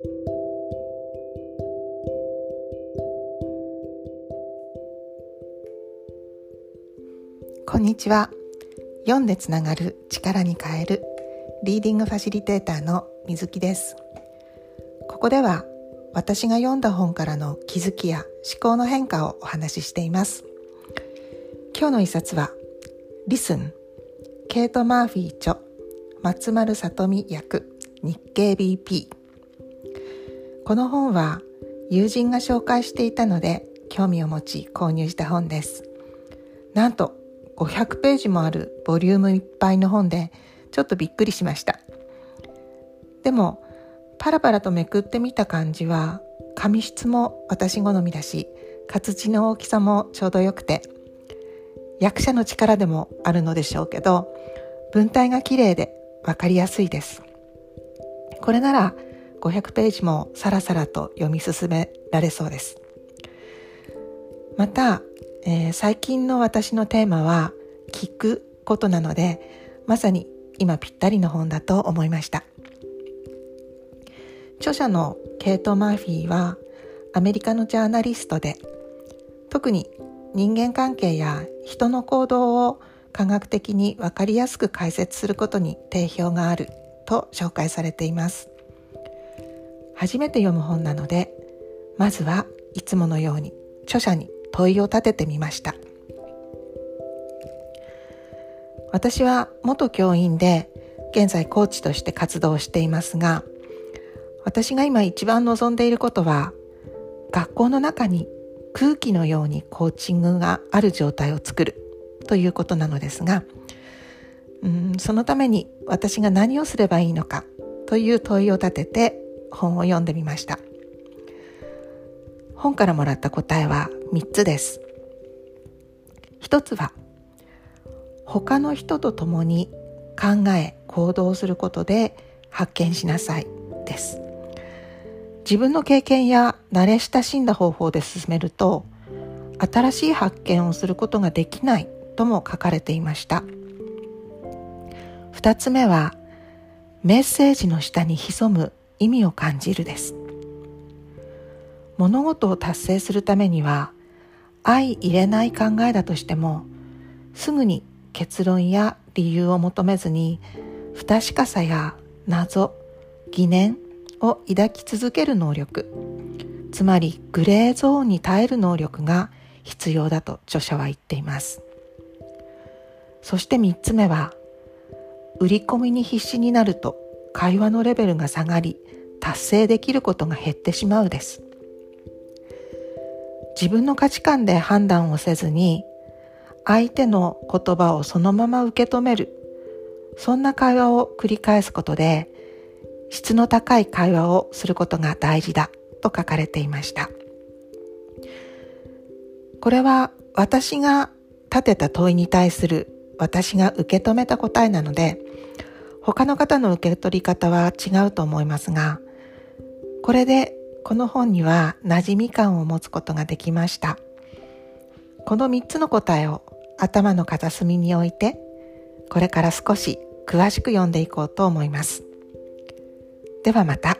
こんにちは。読んでつながる力に変えるリーディングファシリテーターの水木です。ここでは私が読んだ本からの気づきや思考の変化をお話ししています。今日の一冊はリスンケイト・マーフィー著松丸里美役日経 BP この本は友人が紹介していたので興味を持ち購入した本です。なんと500ページもあるボリュームいっぱいの本でちょっとびっくりしました。でもパラパラとめくってみた感じは紙質も私好みだし活字の大きさもちょうどよくて役者の力でもあるのでしょうけど文体が綺麗で分かりやすいです。これなら500ページもさらさらと読み進められそうです。また、えー、最近の私のテーマは聞くことなのでまさに今ぴったりの本だと思いました。著者のケイト・マーフィーはアメリカのジャーナリストで特に人間関係や人の行動を科学的に分かりやすく解説することに定評があると紹介されています。初めて読む本なのでまずはいつものように著者に問いを立ててみました。私は元教員で現在コーチとして活動していますが私が今一番望んでいることは学校の中に空気のようにコーチングがある状態を作るということなのですがうんそのために私が何をすればいいのかという問いを立てて本を読んでみました。本からもらった答えは3つです。1つは他の人と共に考え行動することで発見しなさいです。自分の経験や慣れ親しんだ方法で進めると新しい発見をすることができないとも書かれていました。2つ目はメッセージの下に潜む意味を感じるです。物事を達成するためには相入れない考えだとしてもすぐに結論や理由を求めずに不確かさや謎疑念を抱き続ける能力つまりグレーゾーンに耐える能力が必要だと著者は言っています。そして3つ目は売り込みに必死になると会話のレベルが下がり達成できることが減ってしまうです。自分の価値観で判断をせずに相手の言葉をそのまま受け止めるそんな会話を繰り返すことで質の高い会話をすることが大事だと書かれていました。これは私が立てた問いに対する私が受け止めた答えなので他の方の受け取り方は違うと思いますがこれでこの本には馴染み感を持つことができましたこの3つの答えを頭の片隅に置いてこれから少し詳しく読んでいこうと思いますではまた。